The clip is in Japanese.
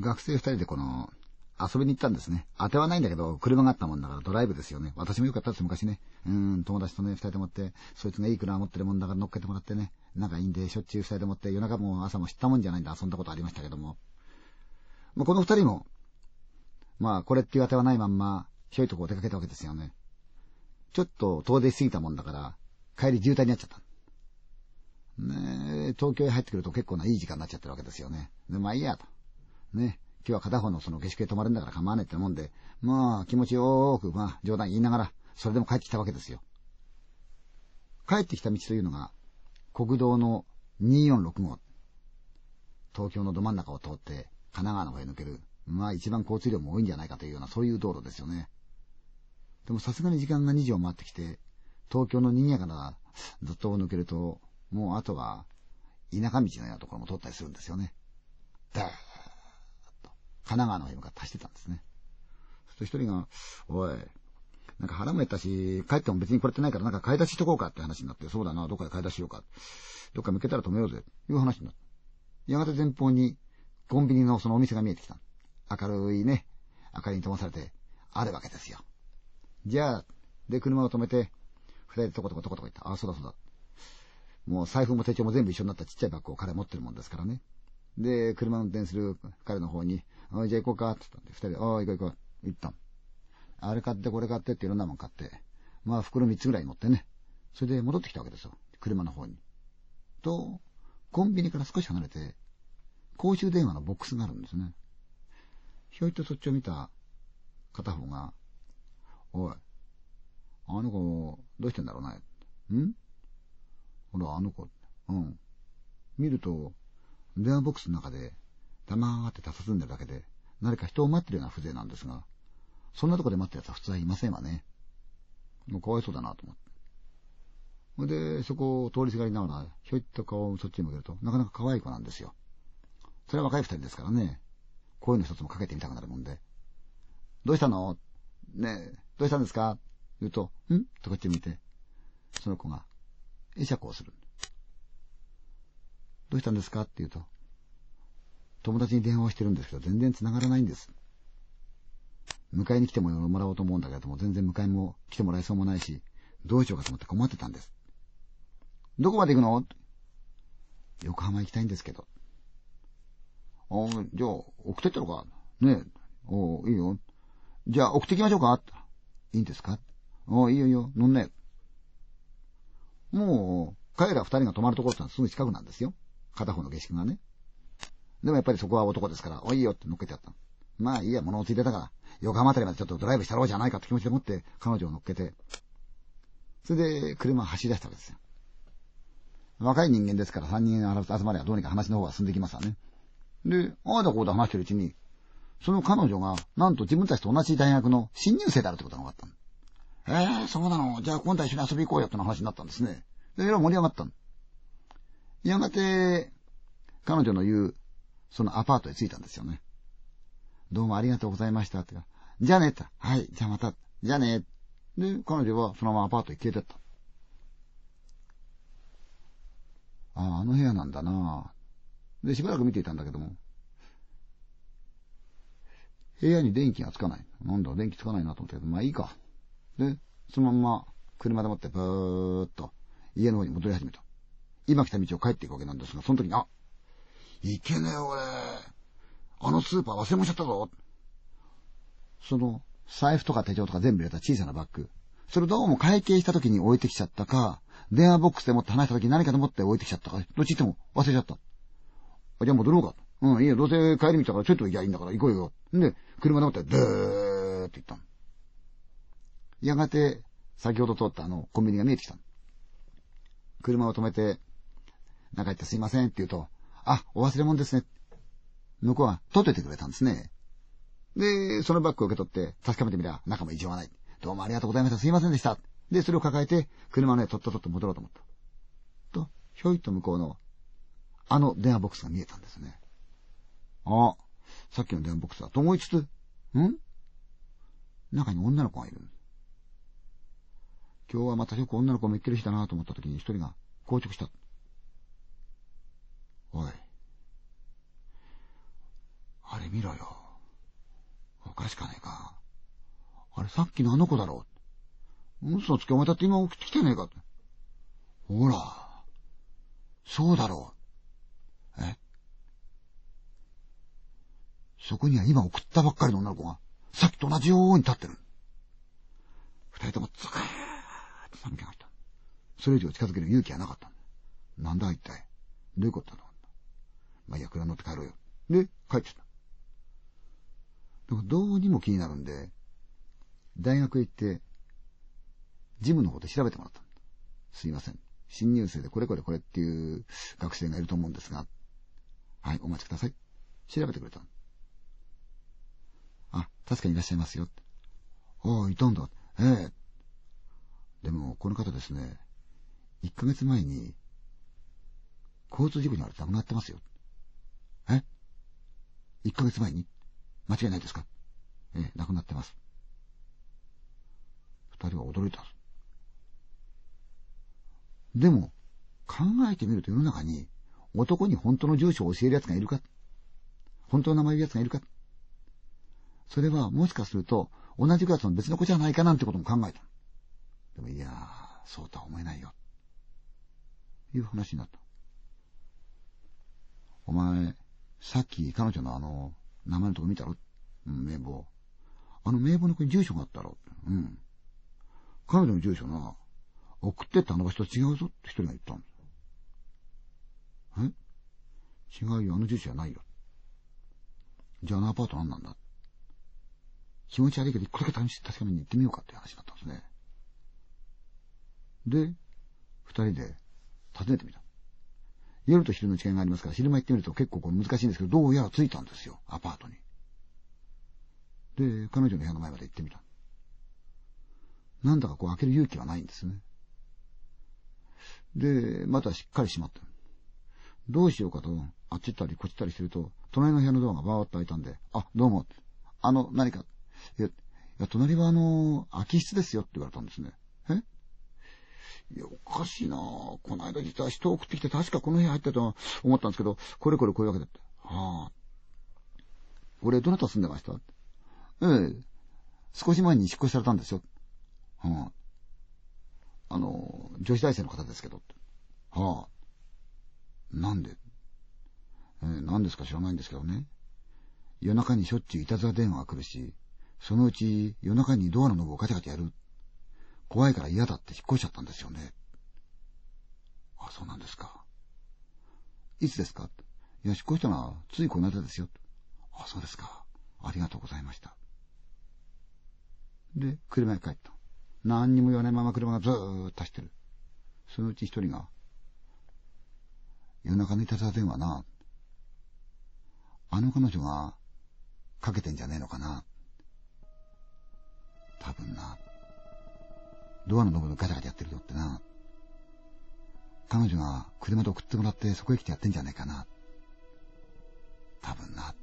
学生二人でこの、遊びに行ったんですね。当てはないんだけど、車があったもんだからドライブですよね。私もよかったです、昔ね。うん、友達とね、二人でもって、そいつがいい車持ってるもんだから乗っけてもらってね。仲いいんで、しょっちゅう二人でもって、夜中も朝も知ったもんじゃないんで遊んだことありましたけども。まあ、この二人も、まあ、これっていう当てはないまんま、ひょいとこう出かけたわけですよね。ちょっと遠出しすぎたもんだから、帰り渋滞になっちゃった。ね東京へ入ってくると結構ないい時間になっちゃってるわけですよね。で、まあいいやと。ね。今日は片方のその下宿へ泊まるんだから構わねえってもんで、まあ気持ちよーく、まあ冗談言いながら、それでも帰ってきたわけですよ。帰ってきた道というのが、国道の246号。東京のど真ん中を通って、神奈川の方へ抜ける、まあ一番交通量も多いんじゃないかというような、そういう道路ですよね。でもさすがに時間が2時を回ってきて、東京の賑やかなずっとを抜けると、もうあとは、田舎道のようなところも通ったりするんですよね。だ、神奈川の方に向かって走ってたんですね。そして一人が、おい、なんか腹も減ったし、帰っても別にこれてないからなんか買い出ししとこうかって話になって、そうだな、どっかで買い出ししようか。どっか向けたら止めようぜ、いう話になった。やがて前方に、コンビニのそのお店が見えてきた。明るいね、明かりに灯されて、あるわけですよ。じゃあ、で、車を止めて、二人でトコトコトコトコ言った。ああ、そうだそうだ。もう財布も手帳も全部一緒になったちっちゃいバッグを彼持ってるもんですからね。で、車運転する彼の方に、あじゃあ行こうか、って言ったんで、二人で、ああ、行こう行こう、行ったんあれ買ってこれ買ってっていろんなもん買って、まあ袋三つぐらい持ってね。それで戻ってきたわけですよ。車の方に。と、コンビニから少し離れて、公衆電話のボックスがあるんですね。ひょいとそっちを見た片方が、おい、あの子、どうしてんだろうな。んほら、あの子。うん。見ると、電話ボックスの中で、黙って佇んでるだけで、何か人を待ってるような風情なんですが、そんなとこで待ってる奴は普通はいませんわね。もうかわいそうだなと思って。ほんで、そこを通りすがりながら、ひょいっと顔をそっちに向けると、なかなか可愛い子なんですよ。それは若い二人ですからね。こういうの一つもかけてみたくなるもんで。どうしたの？ねえ、どうしたんですか？言うと、ん？とこっち見て、その子が、会釈をする。どうしたんですか？って言うと、友達に電話をしてるんですけど、全然繋がらないんです。迎えに来てもらおうと思うんだけども、全然迎えも来てもらえそうもないし、どうしようかと思って困ってたんです。どこまで行くの？横浜行きたいんですけど。あじゃあ、送ってったのかねえ。おいいよ。じゃあ、送ってきましょうかいいんですか？あいいよいいよ、乗んねもう、彼ら二人が泊まるところってのはすぐ近くなんですよ。片方の下宿がね。でもやっぱりそこは男ですから、おいいよって乗っけてやった。まあいいや、物をついてたから、横浜あたりまでちょっとドライブしたろうじゃないかって気持ちでもって彼女を乗っけて、それで車走り出したわけですよ。若い人間ですから三人集まればどうにか話の方が進んできますわね。で、ああだこうだ話してるうちに、その彼女が、なんと自分たちと同じ大学の新入生であるってことが分かったの。ええー、そうなのじゃあ今度は一緒に遊び行こうよっての話になったんですね。で、いろいろ盛り上がったの。やがて、彼女の言う、そのアパートへ着いたんですよね。どうもありがとうございましたって。じゃあねって。はい、じゃあまた。じゃあね。で、彼女はそのままアパートへ消えてった。ああ、あの部屋なんだなで、しばらく見ていたんだけども、部屋に電気がつかない。なんだ、電気つかないなと思ったけど、まあいいか。で、そのまま車でもってブーっと家の方に戻り始めた。今来た道を帰っていくわけなんですが、その時に、あ、いけねえ俺。あのスーパー忘れもしちゃったぞ。その、財布とか手帳とか全部入れた小さなバッグ。それどうも会計した時に置いてきちゃったか、電話ボックスでもって話した時に何かと思って置いてきちゃったか、どっち行っても忘れちゃった。あ、じゃあ戻ろうか。うん、いいよ、どうせ帰り道だからちょっと行きゃいいんだから行こうよ。んで、車でもって、ドーって行ったの。やがて、先ほど通ったあの、コンビニが見えてきたの。車を止めて、中行ってすいませんって言うと、あ、お忘れ物ですね。向こうは取っててくれたんですね。で、そのバッグを受け取って確かめてみりゃ中も異常はない。どうもありがとうございました。すいませんでした。で、それを抱えて車の上とっととっと戻ろうと思った。と、ひょいっと向こうのあの電話ボックスが見えたんですね。あ、さっきの電話ボックスだと思いつつ、ん？中に女の子がいる。今日はまたよく女の子も言ってる日だなと思った時に一人が硬直した。おい。あれみろよ。おかしかねえか。あれ、さっきのあの子だろ。嘘つけ、お前だって今起きてきてねえか。ほら、そうだろう。え？そこには今送ったばっかりの女の子が、さっきと同じように立ってる。二人ともズカーって寒気が入った。それ以上近づける勇気はなかったなんだ一体。どういうことだ？まあ、いや、車乗って帰ろうよ。で、帰ってた。でもどうにも気になるんで、大学へ行って、ジムの方で調べてもらった。すいません。新入生でこれこれこれっていう学生がいると思うんですが、はい、お待ちください。調べてくれた。あ、確かにいらっしゃいますよ。ああ、いたんだ。ええ。でも、この方ですね、1ヶ月前に、交通事故に遭われて亡くなってますよ。え ?1 ヶ月前に間違いないですか？ええ、亡くなってます。二人は驚いた。でも、考えてみると世の中に男に本当の住所を教える奴がいるか？本当の名前を言う奴がいるか？それはもしかすると同じクラスの別の子じゃないかなんてことも考えた。でもいやー、そうとは思えないよ。いう話になった。お前、さっき彼女のあの、名前のとこ見たろ？うん、名簿。あの名簿の子に住所があったろ？うん。彼女の住所な、送ってったあの場所と違うぞ？って一人が言ったんです。え？違うよ、あの住所じゃないよ。じゃああのアパート何なんだ？気持ち悪いけど一個だけ試して確かめに行ってみようかって話になったんですね。で、二人で訪ねてみた。夜と昼の違いがありますから、昼間行ってみると結構これ難しいんですけど、どうやら着いたんですよ、アパートに。で、彼女の部屋の前まで行ってみた。なんだかこう開ける勇気はないんですね。で、またしっかり閉まった。どうしようかと、あっち行ったりこっち行ったりしてると、隣の部屋のドアがバーッと開いたんで、あ、どうも。あの、何か。いや隣はあの、空き室ですよって言われたんですね。いや、おかしいなぁこの間実は人を送ってきて確かこの部屋入ったと思ったんですけど、これこれこういうわけだって。はあ。俺、どなた住んでました？ええ。少し前に引っ越しされたんですよ。はあ。あの、女子大生の方ですけど。はあ。なんで？えー、何ですか知らないんですけどね。夜中にしょっちゅういたずら電話が来るし、そのうち夜中にドアのノブをガチャガチャやる。怖いから嫌だって引っ越しちゃったんですよね。あ、そうなんですか。いつですか？いや、引っ越したのはついこの間ですよ。あ、そうですか。ありがとうございました。で、車へ帰った。何にも言わないまま車がずーっと走ってる。そのうち一人が、夜中のいたずら電話な、あの彼女がかけてんじゃねえのかな。多分な。ドアのノブのガチャガチャやってるよってな。彼女が車で送ってもらってそこへ来てやってんじゃねえかな。多分な。